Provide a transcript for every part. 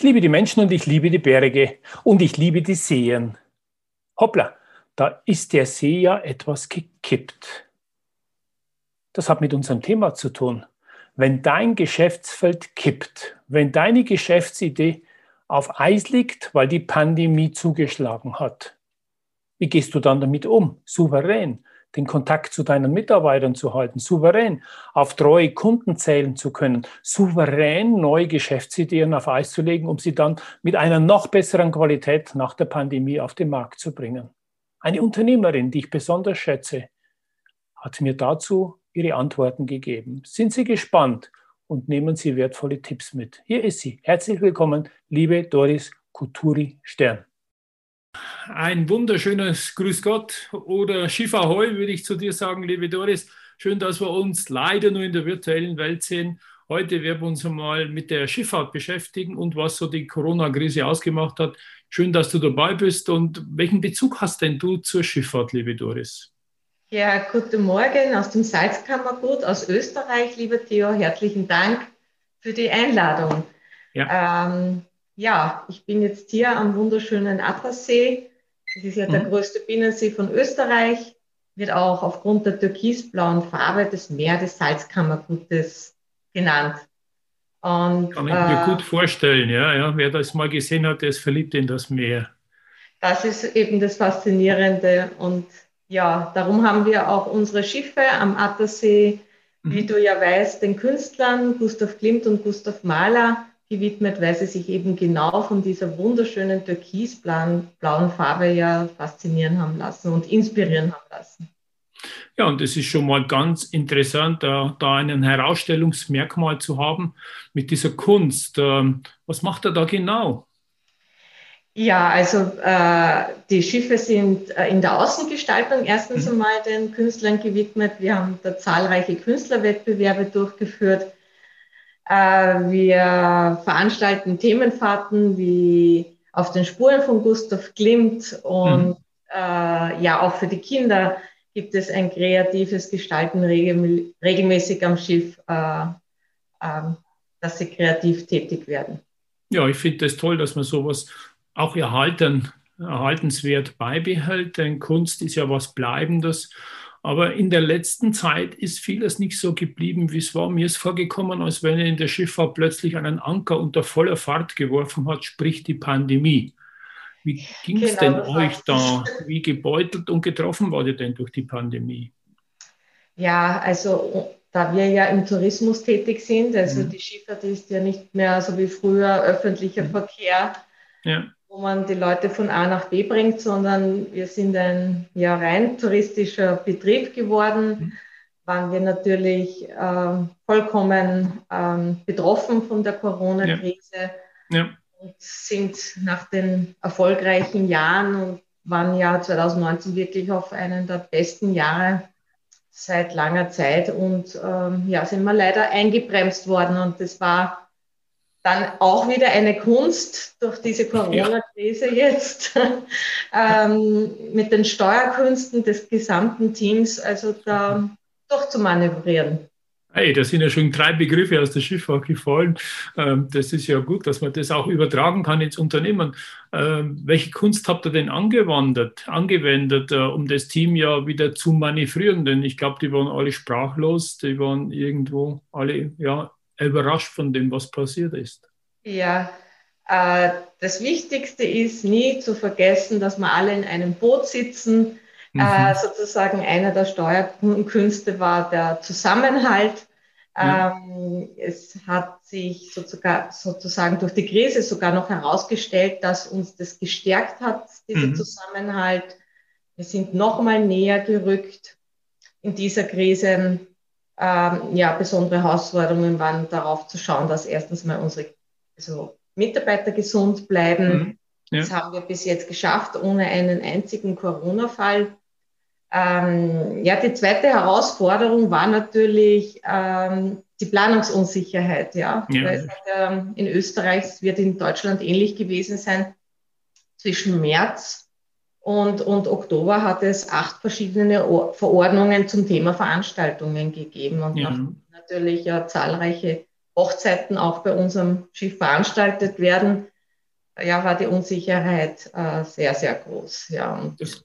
Ich liebe die Menschen und ich liebe die Berge und ich liebe die Seen. Hoppla, da ist der See ja etwas gekippt. Das hat mit unserem Thema zu tun. Wenn dein Geschäftsfeld kippt, wenn deine Geschäftsidee auf Eis liegt, weil die Pandemie zugeschlagen hat, wie gehst du dann damit um? Souverän den Kontakt zu deinen Mitarbeitern zu halten, souverän auf treue Kunden zählen zu können, souverän neue Geschäftsideen auf Eis zu legen, um sie dann mit einer noch besseren Qualität nach der Pandemie auf den Markt zu bringen. Eine Unternehmerin, die ich besonders schätze, hat mir dazu ihre Antworten gegeben. Sind Sie gespannt und nehmen Sie wertvolle Tipps mit. Hier ist sie. Herzlich willkommen, liebe Doris Kuturi Stern. Ein wunderschönes Grüß Gott oder Schiff Ahoi, würde ich zu dir sagen, liebe Doris. Schön, dass wir uns leider nur in der virtuellen Welt sehen. Heute werden wir uns einmal mit der Schifffahrt beschäftigen und was so die Corona-Krise ausgemacht hat. Schön, dass du dabei bist. Und welchen Bezug hast denn du zur Schifffahrt, liebe Doris? Ja, guten Morgen aus dem Salzkammergut aus Österreich, lieber Theo. Herzlichen Dank für die Einladung. Ja. Ähm, ja, ich bin jetzt hier am wunderschönen Attersee. Das ist ja mhm. der größte Binnensee von Österreich, wird auch aufgrund der türkisblauen Farbe des Meer des Salzkammergutes genannt. Und, Kann ich mir äh, gut vorstellen, ja, ja. Wer das mal gesehen hat, der ist verliebt in das Meer. Das ist eben das Faszinierende. Und ja, darum haben wir auch unsere Schiffe am Attersee, mhm. wie du ja weißt, den Künstlern Gustav Klimt und Gustav Mahler gewidmet, weil sie sich eben genau von dieser wunderschönen türkisblauen Farbe ja faszinieren haben lassen und inspirieren haben lassen. Ja, und es ist schon mal ganz interessant, da, da ein Herausstellungsmerkmal zu haben mit dieser Kunst. Ähm, was macht er da genau? Ja, also äh, die Schiffe sind äh, in der Außengestaltung erstens mhm. einmal den Künstlern gewidmet. Wir haben da zahlreiche Künstlerwettbewerbe durchgeführt wir veranstalten Themenfahrten wie auf den Spuren von Gustav Klimt und mhm. äh, ja, auch für die Kinder gibt es ein kreatives Gestalten regel regelmäßig am Schiff, äh, äh, dass sie kreativ tätig werden. Ja, ich finde es das toll, dass man sowas auch erhalten, erhaltenswert beibehält, denn Kunst ist ja was Bleibendes aber in der letzten Zeit ist vieles nicht so geblieben, wie es war. Mir ist vorgekommen, als wenn er in der Schifffahrt plötzlich einen Anker unter voller Fahrt geworfen hat, sprich die Pandemie. Wie ging es genau, denn euch da? Wie gebeutelt und getroffen war ihr denn durch die Pandemie? Ja, also da wir ja im Tourismus tätig sind, also mhm. die Schifffahrt ist ja nicht mehr so wie früher öffentlicher mhm. Verkehr. Ja wo man die Leute von A nach B bringt, sondern wir sind ein ja, rein touristischer Betrieb geworden, mhm. waren wir natürlich äh, vollkommen äh, betroffen von der Corona-Krise ja. ja. und sind nach den erfolgreichen Jahren und waren ja 2019 wirklich auf einen der besten Jahre seit langer Zeit und ähm, ja, sind wir leider eingebremst worden und das war dann auch wieder eine Kunst durch diese Corona-Krise ja. jetzt ähm, mit den Steuerkünsten des gesamten Teams, also da durchzumanövrieren. Hey, da sind ja schon drei Begriffe aus der Schifffahrt gefallen. Ähm, das ist ja gut, dass man das auch übertragen kann ins Unternehmen. Ähm, welche Kunst habt ihr denn angewandt, angewendet, äh, um das Team ja wieder zu manövrieren? Denn ich glaube, die waren alle sprachlos, die waren irgendwo alle ja, überrascht von dem, was passiert ist. Ja, äh, das Wichtigste ist nie zu vergessen, dass wir alle in einem Boot sitzen. Äh, mhm. Äh, sozusagen einer der Steuerkünste war der Zusammenhalt. Ja. Ähm, es hat sich sozusagen, sozusagen durch die Krise sogar noch herausgestellt, dass uns das gestärkt hat, dieser mhm. Zusammenhalt. Wir sind noch mal näher gerückt in dieser Krise ähm, ja, besondere Herausforderungen waren darauf zu schauen, dass erstens mal unsere also Mitarbeiter gesund bleiben. Mhm. Ja. Das haben wir bis jetzt geschafft, ohne einen einzigen Corona-Fall. Ähm, ja, die zweite Herausforderung war natürlich ähm, die Planungsunsicherheit. Ja, ja. Weil, ähm, in Österreich es wird in Deutschland ähnlich gewesen sein. Zwischen März und, und Oktober hat es acht verschiedene Verordnungen zum Thema Veranstaltungen gegeben und ja. natürlich ja zahlreiche Hochzeiten auch bei unserem Schiff veranstaltet werden, ja, war die Unsicherheit äh, sehr, sehr groß. Ja. Und das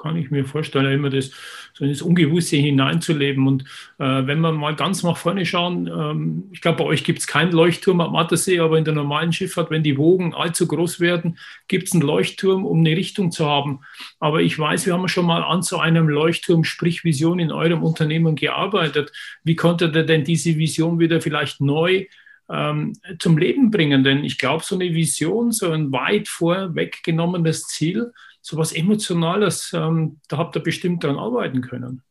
kann ich mir vorstellen, immer das, so ins Ungewisse hineinzuleben. Und äh, wenn wir mal ganz nach vorne schauen, ähm, ich glaube, bei euch gibt es keinen Leuchtturm am Mattersee, aber in der normalen Schifffahrt, wenn die Wogen allzu groß werden, gibt es einen Leuchtturm, um eine Richtung zu haben. Aber ich weiß, wir haben schon mal an so einem Leuchtturm, sprich Vision in eurem Unternehmen gearbeitet. Wie konntet ihr denn diese Vision wieder vielleicht neu ähm, zum Leben bringen? Denn ich glaube, so eine Vision, so ein weit vorweggenommenes Ziel, so was Emotionales, ähm, da habt ihr bestimmt daran arbeiten können.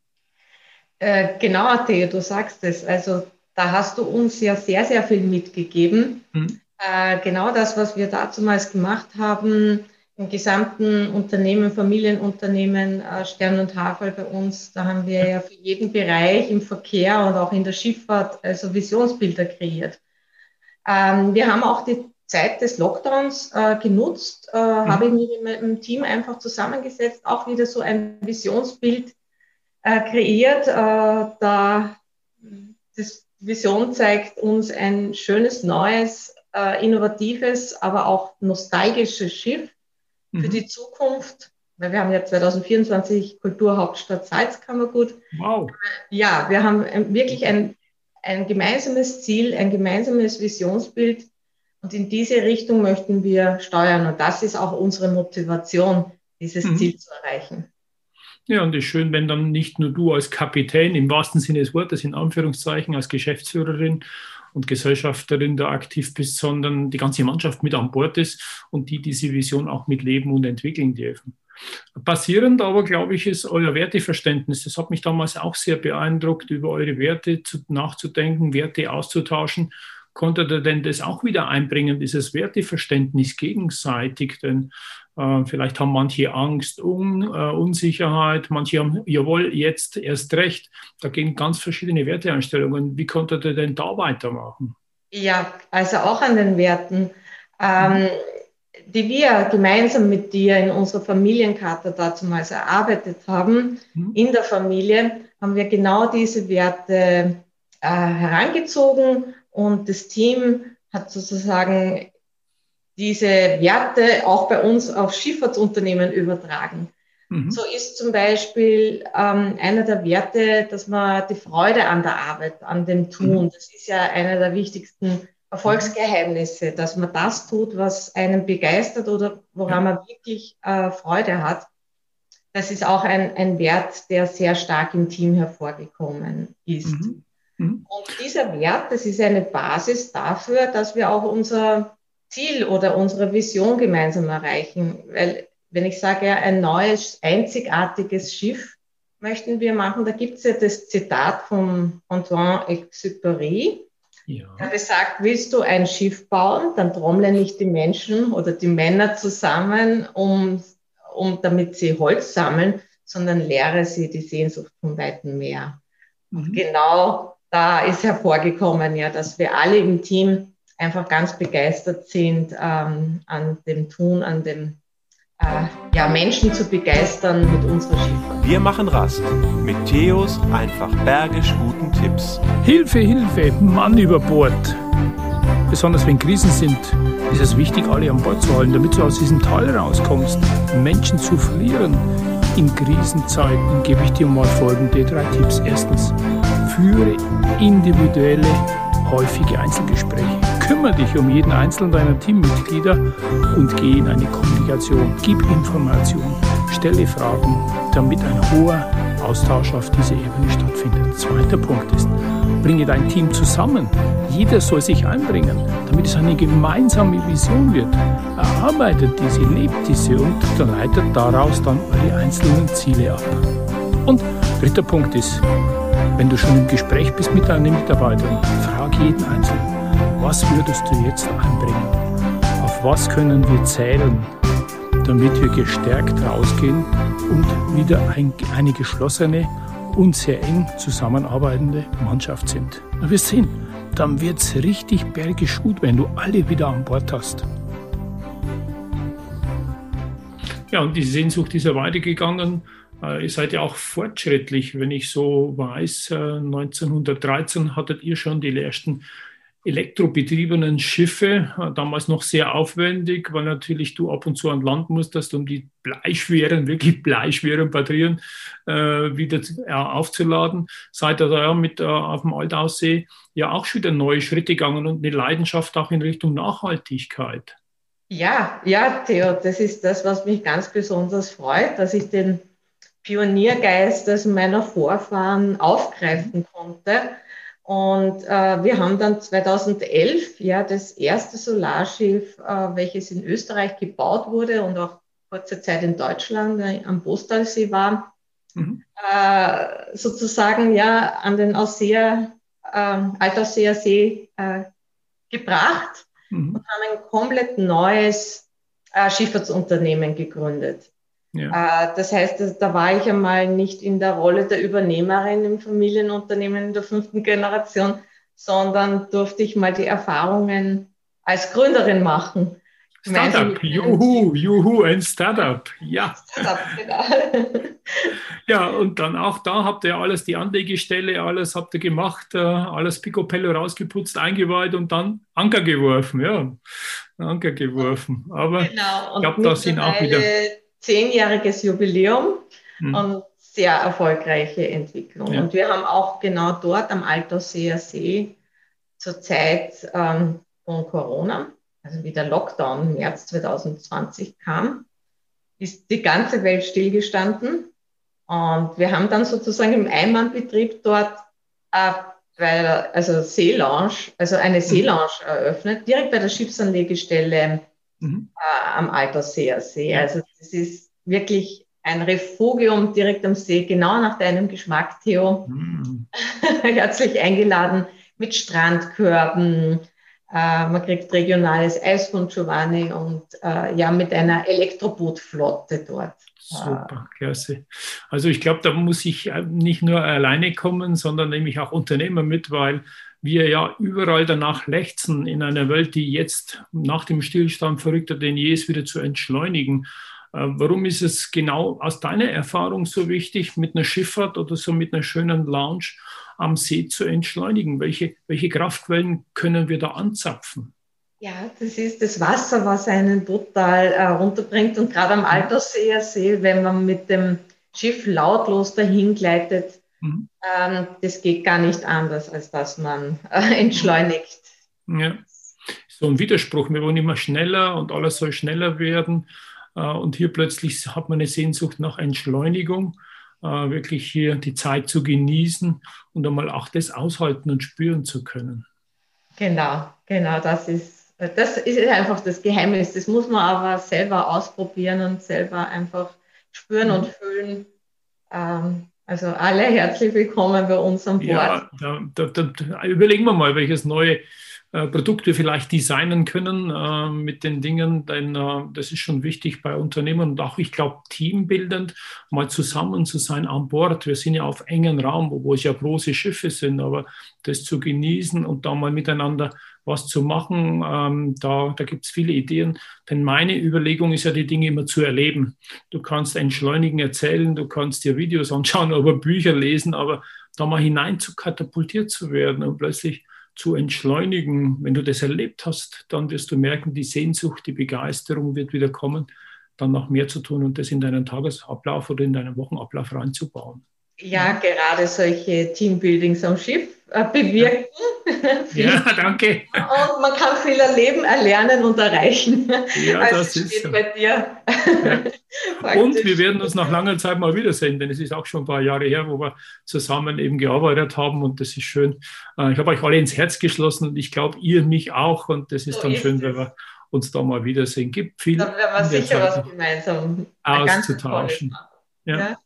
Äh, genau, Theo, du sagst es. Also da hast du uns ja sehr, sehr viel mitgegeben. Mhm. Äh, genau das, was wir damals gemacht haben, im gesamten Unternehmen, Familienunternehmen, äh, Stern und Havel bei uns, da haben wir ja für jeden Bereich im Verkehr und auch in der Schifffahrt also Visionsbilder kreiert. Ähm, wir haben auch die Zeit des Lockdowns äh, genutzt, äh, mhm. habe ich mich mit meinem Team einfach zusammengesetzt, auch wieder so ein Visionsbild äh, kreiert. Äh, da das Vision zeigt uns ein schönes, neues, äh, innovatives, aber auch nostalgisches Schiff mhm. für die Zukunft. Weil wir haben ja 2024 Kulturhauptstadt Salzkammergut. Wow. Ja, wir haben wirklich ein, ein gemeinsames Ziel, ein gemeinsames Visionsbild und in diese Richtung möchten wir steuern. Und das ist auch unsere Motivation, dieses mhm. Ziel zu erreichen. Ja, und es ist schön, wenn dann nicht nur du als Kapitän im wahrsten Sinne des Wortes, in Anführungszeichen, als Geschäftsführerin und Gesellschafterin da aktiv bist, sondern die ganze Mannschaft mit an Bord ist und die diese Vision auch mitleben und entwickeln dürfen. Basierend aber, glaube ich, ist euer Werteverständnis. Das hat mich damals auch sehr beeindruckt, über eure Werte zu, nachzudenken, Werte auszutauschen konnte er denn das auch wieder einbringen, dieses Werteverständnis gegenseitig? Denn äh, vielleicht haben manche Angst, Un, äh, Unsicherheit, manche haben, jawohl, jetzt erst recht. Da gehen ganz verschiedene Werteeinstellungen. Wie konnte er denn da weitermachen? Ja, also auch an den Werten. Ähm, mhm. die wir gemeinsam mit dir in unserer Familienkarte damals erarbeitet haben, mhm. in der Familie, haben wir genau diese Werte äh, herangezogen und das Team hat sozusagen diese Werte auch bei uns auf Schifffahrtsunternehmen übertragen. Mhm. So ist zum Beispiel ähm, einer der Werte, dass man die Freude an der Arbeit, an dem Tun, mhm. das ist ja einer der wichtigsten Erfolgsgeheimnisse, dass man das tut, was einen begeistert oder woran man wirklich äh, Freude hat. Das ist auch ein, ein Wert, der sehr stark im Team hervorgekommen ist. Mhm. Mhm. Und dieser Wert, das ist eine Basis dafür, dass wir auch unser Ziel oder unsere Vision gemeinsam erreichen. Weil, wenn ich sage, ja, ein neues, einzigartiges Schiff möchten wir machen, da gibt es ja das Zitat von Antoine Exupéry. Ja. Er besagt, willst du ein Schiff bauen, dann trommeln nicht die Menschen oder die Männer zusammen, um, um damit sie Holz sammeln, sondern lehre sie die Sehnsucht vom weiten Meer. Mhm. Genau da ist hervorgekommen, ja, dass wir alle im Team einfach ganz begeistert sind ähm, an dem Tun, an dem äh, ja, Menschen zu begeistern mit unserer Schifffahrt. Wir machen Rast mit Theos einfach bergisch guten Tipps. Hilfe, Hilfe, Mann über Bord. Besonders wenn Krisen sind, ist es wichtig, alle an Bord zu halten, damit du aus diesem Tal rauskommst. Menschen zu verlieren in Krisenzeiten gebe ich dir mal folgende drei Tipps. Erstens, Führe individuelle, häufige Einzelgespräche. Kümmere dich um jeden einzelnen deiner Teammitglieder und geh in eine Kommunikation. Gib Informationen, stelle Fragen, damit ein hoher Austausch auf dieser Ebene stattfindet. Zweiter Punkt ist, bringe dein Team zusammen. Jeder soll sich einbringen, damit es eine gemeinsame Vision wird. Erarbeitet diese, lebt diese und leitet daraus dann eure einzelnen Ziele ab. Und dritter Punkt ist, wenn du schon im Gespräch bist mit deinen Mitarbeitern, frag jeden Einzelnen. Was würdest du jetzt einbringen? Auf was können wir zählen, damit wir gestärkt rausgehen und wieder ein, eine geschlossene und sehr eng zusammenarbeitende Mannschaft sind? Na, wir sehen, dann wird es richtig bergisch gut, wenn du alle wieder an Bord hast. Ja, und die Sehnsucht ist ja weitergegangen. Äh, ihr seid ja auch fortschrittlich, wenn ich so weiß. 1913 äh, hattet ihr schon die ersten elektrobetriebenen Schiffe, äh, damals noch sehr aufwendig, weil natürlich du ab und zu an Land musstest, um die bleischweren, wirklich bleischweren Batterien äh, wieder äh, aufzuladen. Seid ihr da ja mit äh, auf dem Altaussee ja auch schon wieder neue Schritte gegangen und eine Leidenschaft auch in Richtung Nachhaltigkeit. Ja, ja, Theo, das ist das, was mich ganz besonders freut, dass ich den Pioniergeist aus meiner Vorfahren aufgreifen konnte. Und äh, wir haben dann 2011 ja das erste Solarschiff, äh, welches in Österreich gebaut wurde und auch kurze Zeit in Deutschland äh, am Bostalsee war, mhm. äh, sozusagen ja an den Ausseer, äh, Altausseer See äh, gebracht mhm. und haben ein komplett neues äh, Schifffahrtsunternehmen gegründet. Ja. Äh, das heißt, da war ich einmal nicht in der Rolle der Übernehmerin im Familienunternehmen in der fünften Generation, sondern durfte ich mal die Erfahrungen als Gründerin machen. Startup, juhu, juhu, ein Startup, ja. Startup, genau. ja, und dann auch da habt ihr alles, die Anlegestelle, alles habt ihr gemacht, äh, alles Picopello rausgeputzt, eingeweiht und dann Anker geworfen, ja, Anker geworfen. Aber genau, ich glaube, da sind auch wieder zehnjähriges Jubiläum mhm. und sehr erfolgreiche Entwicklung. Ja. Und wir haben auch genau dort am Altersseer See zur Zeit ähm, von Corona also wie der Lockdown im März 2020 kam, ist die ganze Welt stillgestanden. Und wir haben dann sozusagen im Einmannbetrieb dort äh, bei also Seelounge, also eine mhm. Seelounge eröffnet, direkt bei der Schiffsanlegestelle mhm. äh, am Alterseer See. Also das ist wirklich ein Refugium direkt am See, genau nach deinem Geschmack, Theo. Mhm. Herzlich eingeladen mit Strandkörben, äh, man kriegt regionales Eis von Giovanni und äh, ja, mit einer Elektrobootflotte dort. Super, klasse. Also ich glaube, da muss ich äh, nicht nur alleine kommen, sondern nämlich auch Unternehmer mit, weil wir ja überall danach lechzen, in einer Welt, die jetzt nach dem Stillstand verrückter denn je ist, wieder zu entschleunigen. Äh, warum ist es genau aus deiner Erfahrung so wichtig, mit einer Schifffahrt oder so mit einer schönen Lounge am See zu entschleunigen? Welche, welche Kraftquellen können wir da anzapfen? Ja, das ist das Wasser, was einen total äh, runterbringt. Und gerade am Altersseer See, wenn man mit dem Schiff lautlos dahin gleitet, mhm. ähm, das geht gar nicht anders, als dass man äh, entschleunigt. Ja, so ein Widerspruch. Wir wollen immer schneller und alles soll schneller werden. Äh, und hier plötzlich hat man eine Sehnsucht nach Entschleunigung. Äh, wirklich hier die Zeit zu genießen und einmal auch das aushalten und spüren zu können. Genau, genau, das ist, das ist einfach das Geheimnis. Das muss man aber selber ausprobieren und selber einfach spüren mhm. und fühlen. Ähm, also alle herzlich willkommen bei uns am Bord. Ja, da, da, da überlegen wir mal, welches neue äh, Produkte vielleicht designen können äh, mit den Dingen, denn äh, das ist schon wichtig bei Unternehmen und auch, ich glaube, teambildend mal zusammen zu sein an Bord. Wir sind ja auf engen Raum, wo es ja große Schiffe sind, aber das zu genießen und da mal miteinander was zu machen, ähm, da, da gibt es viele Ideen. Denn meine Überlegung ist ja, die Dinge immer zu erleben. Du kannst entschleunigen, erzählen, du kannst dir Videos anschauen, aber Bücher lesen, aber da mal hinein zu katapultiert zu werden und plötzlich zu entschleunigen. Wenn du das erlebt hast, dann wirst du merken, die Sehnsucht, die Begeisterung wird wieder kommen, dann noch mehr zu tun und das in deinen Tagesablauf oder in deinen Wochenablauf reinzubauen. Ja, gerade solche Teambuildings am Schiff äh, bewirken. Ja, danke. Und man kann viel erleben, erlernen und erreichen. Ja, also das ist so. bei dir. Ja. Und wir werden uns nach langer Zeit mal wiedersehen, denn es ist auch schon ein paar Jahre her, wo wir zusammen eben gearbeitet haben und das ist schön. Äh, ich habe euch alle ins Herz geschlossen und ich glaube, ihr mich auch und das ist so dann ist schön, es. wenn wir uns da mal wiedersehen. Gibt viel. Da werden wir sicher was gemeinsam auszutauschen. Ja. ja.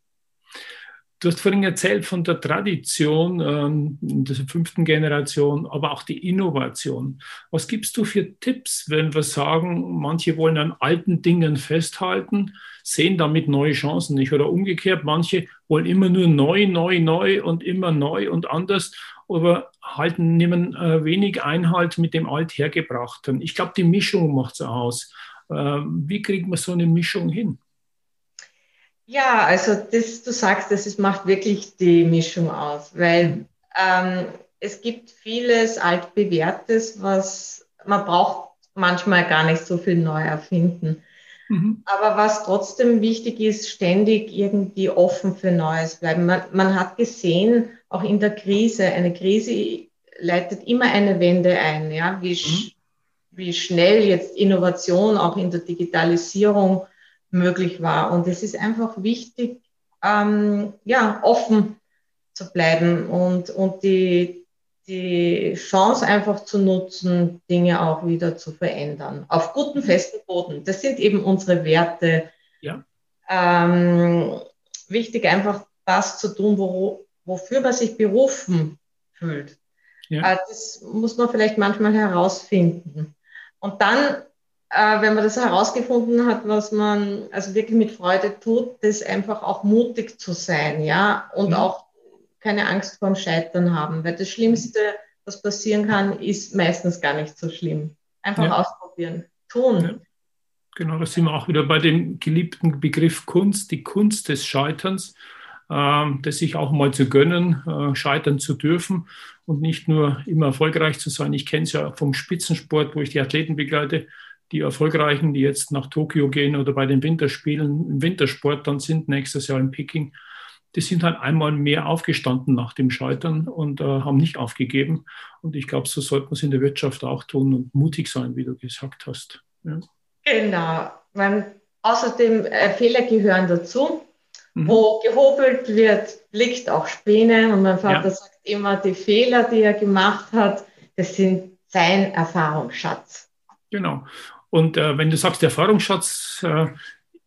Du hast vorhin erzählt von der Tradition ähm, der fünften Generation, aber auch die Innovation. Was gibst du für Tipps, wenn wir sagen, manche wollen an alten Dingen festhalten, sehen damit neue Chancen nicht oder umgekehrt, manche wollen immer nur neu, neu, neu und immer neu und anders, aber halten, nehmen äh, wenig Einhalt mit dem Althergebrachten. Ich glaube, die Mischung macht es aus. Äh, wie kriegt man so eine Mischung hin? Ja, also das, du sagst, das ist, macht wirklich die Mischung aus, weil ähm, es gibt vieles altbewährtes, was man braucht manchmal gar nicht so viel neu erfinden. Mhm. Aber was trotzdem wichtig ist, ständig irgendwie offen für Neues bleiben. Man, man hat gesehen, auch in der Krise, eine Krise leitet immer eine Wende ein, ja, wie, mhm. wie schnell jetzt Innovation auch in der Digitalisierung möglich war. Und es ist einfach wichtig, ähm, ja, offen zu bleiben und, und die, die Chance einfach zu nutzen, Dinge auch wieder zu verändern. Auf guten, festen Boden. Das sind eben unsere Werte. Ja. Ähm, wichtig, einfach das zu tun, wo, wofür man sich berufen fühlt. Ja. Äh, das muss man vielleicht manchmal herausfinden. Und dann äh, wenn man das herausgefunden hat, was man also wirklich mit Freude tut, das einfach auch mutig zu sein, ja, und mhm. auch keine Angst vorm Scheitern haben, weil das Schlimmste, was passieren kann, ist meistens gar nicht so schlimm. Einfach ja. ausprobieren, tun. Ja. Genau, da sind wir auch wieder bei dem geliebten Begriff Kunst, die Kunst des Scheiterns, äh, das sich auch mal zu gönnen, äh, scheitern zu dürfen und nicht nur immer erfolgreich zu sein. Ich kenne es ja vom Spitzensport, wo ich die Athleten begleite die Erfolgreichen, die jetzt nach Tokio gehen oder bei den Winterspielen im Wintersport dann sind, nächstes Jahr in Peking, die sind halt einmal mehr aufgestanden nach dem Scheitern und äh, haben nicht aufgegeben. Und ich glaube, so sollte man es in der Wirtschaft auch tun und mutig sein, wie du gesagt hast. Ja. Genau. Man, außerdem äh, Fehler gehören dazu. Mhm. Wo gehobelt wird, blickt auch Späne. Und mein Vater ja. sagt immer, die Fehler, die er gemacht hat, das sind sein Erfahrungsschatz. Genau. Und äh, wenn du sagst, der Erfahrungsschatz äh,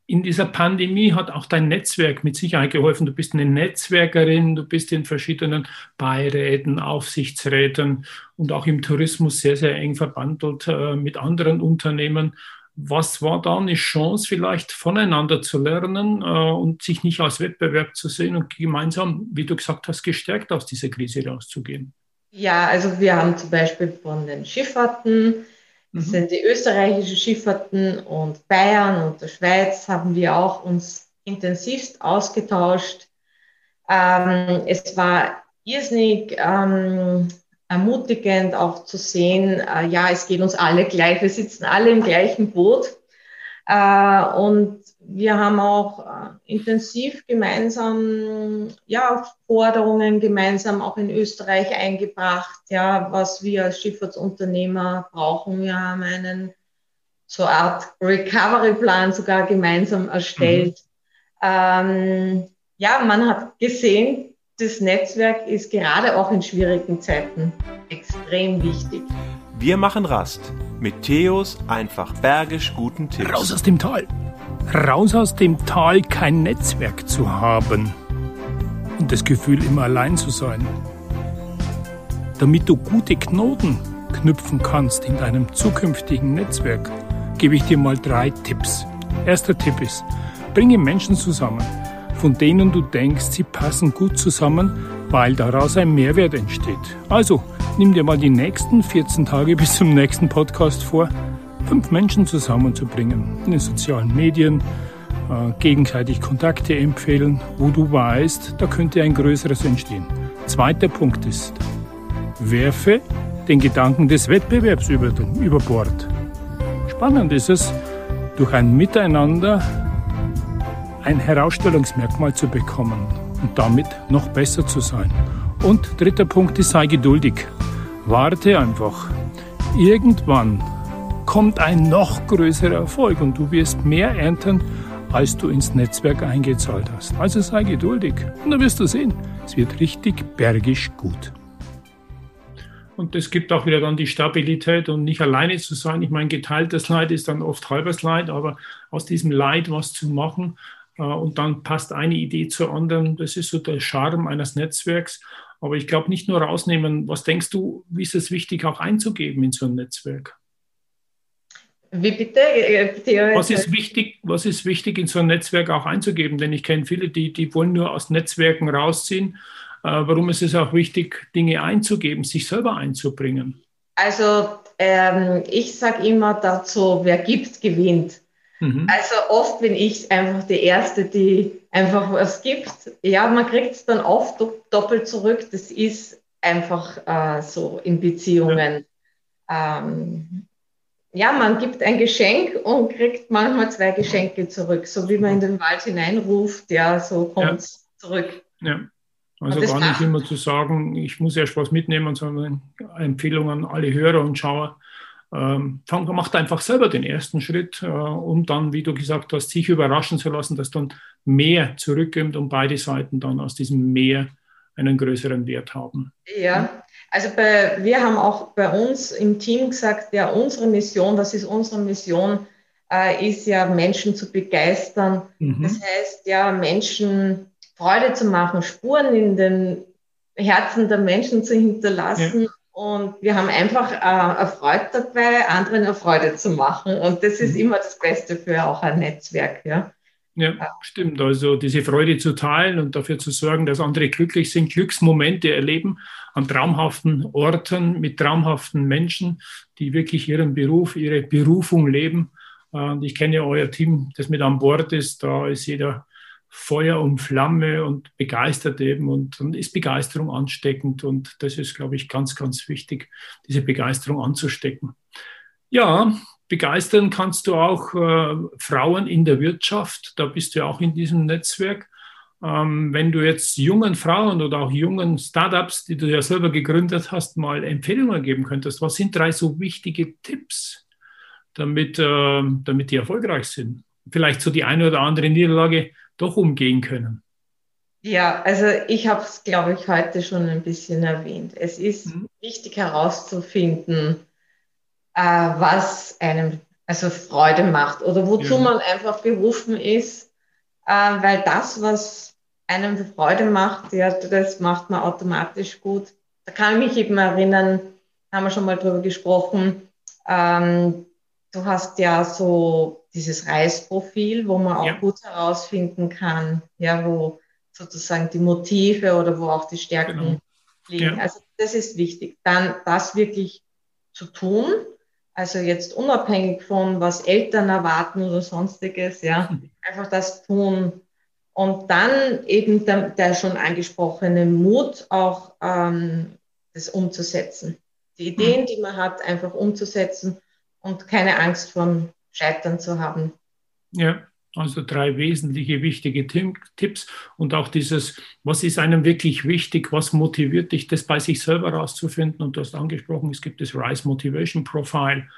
in dieser Pandemie hat auch dein Netzwerk mit Sicherheit geholfen. Du bist eine Netzwerkerin, du bist in verschiedenen Beiräten, Aufsichtsräten und auch im Tourismus sehr, sehr eng verbandelt äh, mit anderen Unternehmen. Was war da eine Chance, vielleicht voneinander zu lernen äh, und sich nicht als Wettbewerb zu sehen und gemeinsam, wie du gesagt hast, gestärkt aus dieser Krise rauszugehen? Ja, also wir haben zum Beispiel von den Schifffahrten, das mhm. sind die österreichischen Schifffahrten und Bayern und der Schweiz haben wir auch uns intensivst ausgetauscht. Ähm, es war irrsinnig ähm, ermutigend auch zu sehen, äh, ja, es geht uns alle gleich, wir sitzen alle im gleichen Boot. Äh, und wir haben auch äh, intensiv gemeinsam ja, Forderungen gemeinsam auch in Österreich eingebracht, ja, was wir als Schifffahrtsunternehmer brauchen. Wir haben einen so Art Recovery-Plan sogar gemeinsam erstellt. Mhm. Ähm, ja, man hat gesehen, das Netzwerk ist gerade auch in schwierigen Zeiten extrem wichtig. Wir machen Rast mit Theos einfach bergisch guten Tipps. Raus aus dem Tal! Raus aus dem Tal kein Netzwerk zu haben und das Gefühl, immer allein zu sein. Damit du gute Knoten knüpfen kannst in deinem zukünftigen Netzwerk, gebe ich dir mal drei Tipps. Erster Tipp ist, bringe Menschen zusammen, von denen du denkst, sie passen gut zusammen, weil daraus ein Mehrwert entsteht. Also, nimm dir mal die nächsten 14 Tage bis zum nächsten Podcast vor, fünf Menschen zusammenzubringen in den sozialen Medien, äh, gegenseitig Kontakte empfehlen, wo du weißt, da könnte ein größeres entstehen. Zweiter Punkt ist, werfe den Gedanken des Wettbewerbs über, über Bord. Spannend ist es, durch ein Miteinander ein Herausstellungsmerkmal zu bekommen und damit noch besser zu sein. Und dritter Punkt ist, sei geduldig. Warte einfach. Irgendwann kommt ein noch größerer Erfolg und du wirst mehr ernten, als du ins Netzwerk eingezahlt hast. Also sei geduldig und dann wirst du sehen, es wird richtig bergisch gut. Und es gibt auch wieder dann die Stabilität und nicht alleine zu sein. Ich meine, geteiltes Leid ist dann oft halbes Leid, aber aus diesem Leid was zu machen, Äh, und dann passt eine Idee zur anderen. Das ist so der Charme eines Netzwerks. Aber ich glaube, nicht nur rausnehmen. Was denkst du, wie ist es wichtig, auch einzugeben in so ein Netzwerk? Wie bitte? Äh, was ist, wichtig, was ist wichtig, in so ein Netzwerk auch einzugeben? Denn ich kenne viele, die, die wollen nur aus Netzwerken rausziehen. Äh, warum ist es auch wichtig, Dinge einzugeben, sich selber einzubringen? Also ähm, ich sage immer dazu, wer gibt, gewinnt. Mhm. Also oft bin ich einfach die Erste, die einfach was gibt. Ja, man kriegt es dann oft doppelt zurück. Das ist einfach äh, so in Beziehungen. Ja. Ähm, ja, man gibt ein Geschenk und kriegt manchmal zwei Geschenke zurück. So wie man in den Wald hineinruft, ja, so kommt es ja. zurück. Ja. Also gar nicht immer zu sagen, ich muss erst was mitnehmen, sondern Empfehlung an alle Hörer und Schauer. Ähm, macht einfach selber den ersten Schritt, äh, um dann, wie du gesagt hast, sich überraschen zu lassen, dass dann mehr zurückkommt und beide Seiten dann aus diesem Mehr einen größeren Wert haben. Ja, also bei, wir haben auch bei uns im Team gesagt, ja, unsere Mission, das ist unsere Mission, äh, ist ja Menschen zu begeistern. Mhm. Das heißt ja, Menschen Freude zu machen, Spuren in den Herzen der Menschen zu hinterlassen. Ja. Und wir haben einfach äh, erfreut dabei, anderen eine Freude zu machen. Und das ist mhm. immer das Beste für auch ein Netzwerk. Ja. Ja, stimmt. Also diese Freude zu teilen und dafür zu sorgen, dass andere glücklich sind, Glücksmomente erleben an traumhaften Orten mit traumhaften Menschen, die wirklich ihren Beruf, ihre Berufung leben. Und ich kenne euer Team, das mit an Bord ist. Da ist jeder Feuer und Flamme und begeistert eben und dann ist Begeisterung ansteckend und das ist, glaube ich, ganz, ganz wichtig, diese Begeisterung anzustecken. Ja, begeistern kannst du auch äh, Frauen in der Wirtschaft. Da bist du ja auch in diesem Netzwerk. Ähm, wenn du jetzt jungen Frauen oder auch jungen Startups, die du ja selber gegründet hast, mal Empfehlungen geben könntest, was sind drei so wichtige Tipps, damit, äh, damit die erfolgreich sind? Vielleicht so die eine oder andere Niederlage doch umgehen können. Ja, also ich habe es, glaube ich, heute schon ein bisschen erwähnt. Es ist mhm. wichtig herauszufinden, äh, was einem also Freude macht oder wozu ja. man einfach berufen ist, äh, weil das, was einem Freude macht, ja, das macht man automatisch gut. Da kann ich mich eben erinnern, haben wir schon mal drüber gesprochen, ähm, du hast ja so dieses Reisprofil, wo man auch ja. gut herausfinden kann, ja, wo sozusagen die Motive oder wo auch die Stärken genau. liegen. Ja. Also das ist wichtig. Dann das wirklich zu tun, also jetzt unabhängig von, was Eltern erwarten oder sonstiges, ja, einfach das tun. Und dann eben der, der schon angesprochene Mut, auch ähm, das umzusetzen. Die Ideen, mhm. die man hat, einfach umzusetzen und keine Angst vor Scheitern zu haben. Ja, also drei wesentliche wichtige Tipps und auch dieses, was ist einem wirklich wichtig, was motiviert dich, das bei sich selber rauszufinden. Und du hast angesprochen, es gibt das Rise Motivation Profile,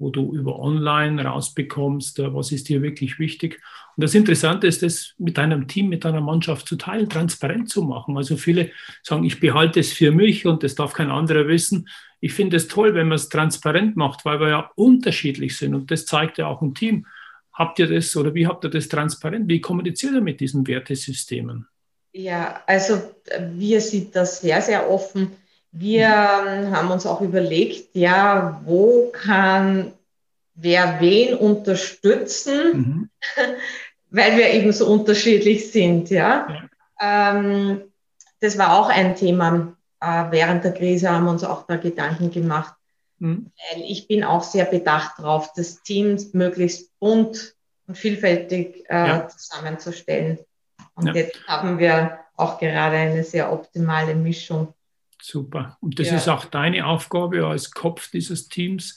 wo du über Online rausbekommst, äh, was ist dir wirklich wichtig. Und das Interessante ist, das mit deinem Team, mit deiner Mannschaft zu teilen, transparent zu machen. Also viele sagen, ich behalte es für mich und das darf kein anderer wissen. Ich finde es toll, wenn man es transparent macht, weil wir ja unterschiedlich sind und das zeigt ja auch ein Team. Habt ihr das oder wie habt ihr das transparent? Wie kommuniziert ihr mit diesen Wertesystemen? Ja, also wir sind das sehr, sehr offen. Wir mhm. haben uns auch überlegt, ja, wo kann wer wen unterstützen, mhm. weil wir eben so unterschiedlich sind, ja. ja. Ähm, das war auch ein Thema. Äh, während der Krise haben wir uns auch da Gedanken gemacht, Mhm. Weil ich bin auch sehr bedacht darauf, das Team möglichst bunt und vielfältig äh, ja. zusammenzustellen. Und ja. jetzt haben wir auch gerade eine sehr optimale Mischung. Super. Und das ja. ist auch deine Aufgabe als Kopf dieses Teams,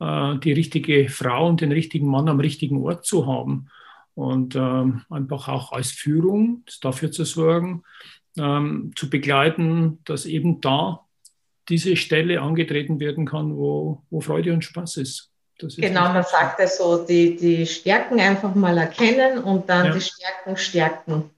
äh, die richtige Frau und den richtigen Mann am richtigen Ort zu haben. Und ähm, einfach auch als Führung dafür zu sorgen, ähm, zu begleiten, dass eben da diese Stelle angetreten werden kann, wo, wo Freude und Spaß ist. ist genau, man sagt ja so, die, die Stärken einfach mal erkennen und dann ja. die Stärken stärken.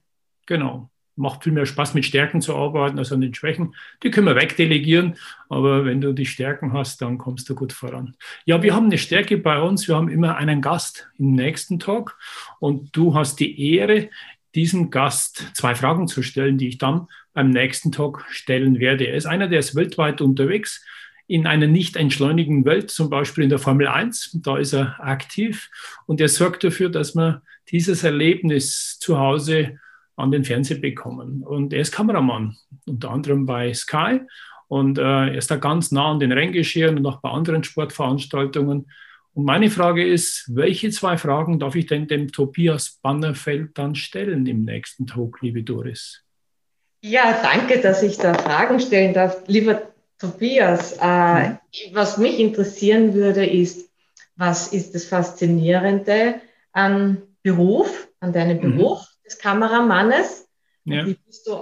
Genau. macht viel mehr Spaß, mit Stärken zu arbeiten als an den Schwächen. Die können wir wegdelegieren, aber wenn du die Stärken hast, dann kommst du gut voran. Ja, wir haben eine Stärke bei uns. Wir haben immer einen Gast im nächsten Talk und du hast die Ehre, diesem Gast zwei Fragen zu stellen, die ich dann beim nächsten Talk stellen werde. Er ist einer, der ist weltweit unterwegs in einer nicht entschleunigen Welt, zum Beispiel in der Formel 1. Da ist er aktiv und er sorgt dafür, dass man dieses Erlebnis zu Hause an den Fernseher bekommen. Und er ist Kameramann, unter anderem bei Sky. Und äh, er ist da ganz nah an den Renngeschehen und auch bei anderen Sportveranstaltungen. Und meine Frage ist, welche zwei Fragen darf ich denn dem Tobias Bannerfeld dann stellen im nächsten Talk, liebe Doris? Ja, danke, dass ich da Fragen stellen darf. Lieber Tobias, äh, mhm. was mich interessieren würde, ist, was ist das Faszinierende an Beruf, an deinem mhm. Beruf? des Kameramannes. Ja. Wie bist du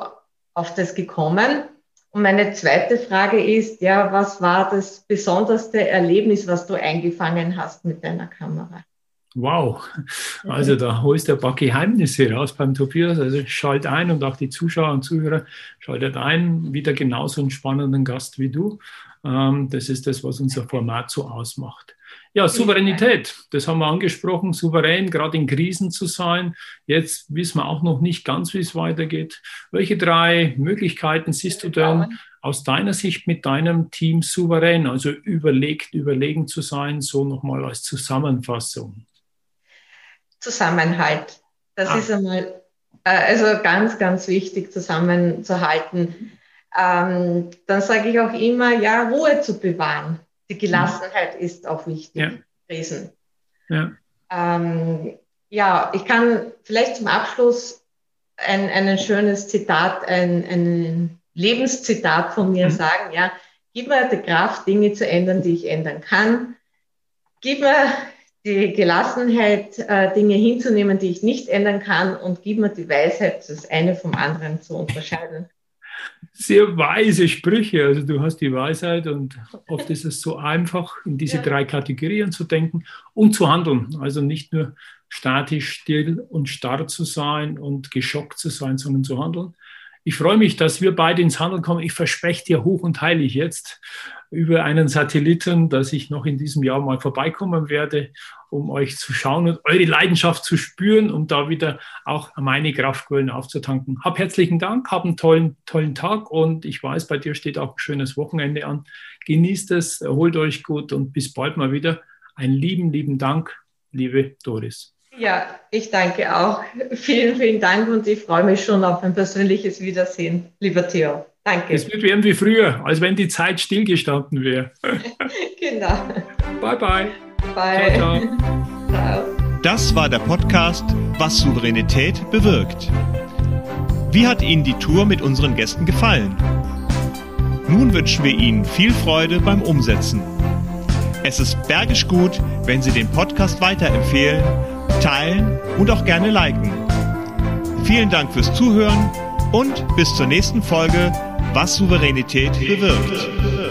auf das gekommen? Und meine zweite Frage ist, ja, was war das besonderste Erlebnis, was du eingefangen hast mit deiner Kamera? Wow, also da holst du ein paar Geheimnisse raus beim Tobias. Also schalt ein und auch die Zuschauer und Zuhörer schaltet ein, wieder genauso einen spannenden Gast wie du. Ähm, das ist das, was unser Format so ausmacht. Ja, Souveränität, das haben wir angesprochen, souverän, gerade in Krisen zu sein. Jetzt wissen wir auch noch nicht ganz, wie es weitergeht. Welche drei Möglichkeiten siehst du denn aus deiner Sicht mit deinem Team souverän, also überlegt, überlegen zu sein, so nochmal als Zusammenfassung? Zusammenhalt. Das ah. ist einmal äh, also ganz, ganz wichtig, zusammenzuhalten. Ähm, dann sage ich auch immer, ja, Ruhe zu bewahren. Die Gelassenheit ist auch wichtig ja. gewesen. Ja. Ähm, ja, ich kann vielleicht zum Abschluss ein, ein schönes Zitat, ein, ein Lebenszitat von mir mhm. sagen. Ja, gib mir die Kraft, Dinge zu ändern, die ich ändern kann. Gib mir die Gelassenheit, äh, Dinge hinzunehmen, die ich nicht ändern kann, und gib mir die Weisheit, das eine vom anderen zu unterscheiden sehr weise Sprüche. Also du hast die Weisheit und oft ist es so einfach, in diese ja. drei Kategorien zu denken und zu handeln. Also nicht nur statisch, still und starr zu sein und geschockt zu sein, sondern zu handeln. Ich freue mich, dass wir beide ins Handeln kommen. Ich verspreche dir hoch und heilig jetzt über einen Satelliten, dass ich noch in diesem Jahr mal vorbeikommen werde, um euch zu schauen und eure Leidenschaft zu spüren, um da wieder auch meine Kraftquellen aufzutanken. Hab herzlichen Dank, hab einen tollen, tollen Tag und ich weiß, bei dir steht auch ein schönes Wochenende an. Genießt es, erholt euch gut und bis bald mal wieder. Einen lieben, lieben Dank, liebe Doris. Ja, ich danke auch. Vielen, vielen Dank und ich freue mich schon auf ein persönliches Wiedersehen, lieber Theo. Danke. Es wird werden wie früher, als wenn die Zeit stillgestanden wäre. genau. Bye, bye. Bye. Ciao, ciao. ciao. Das war der Podcast Was Souveränität bewirkt. Wie hat Ihnen die Tour mit unseren Gästen gefallen? Nun wünschen wir Ihnen viel Freude beim Umsetzen. Es ist bergisch gut, wenn Sie den Podcast weiterempfehlen teilen und auch gerne liken. Vielen Dank fürs Zuhören und bis zur nächsten Folge, was Souveränität bewirkt.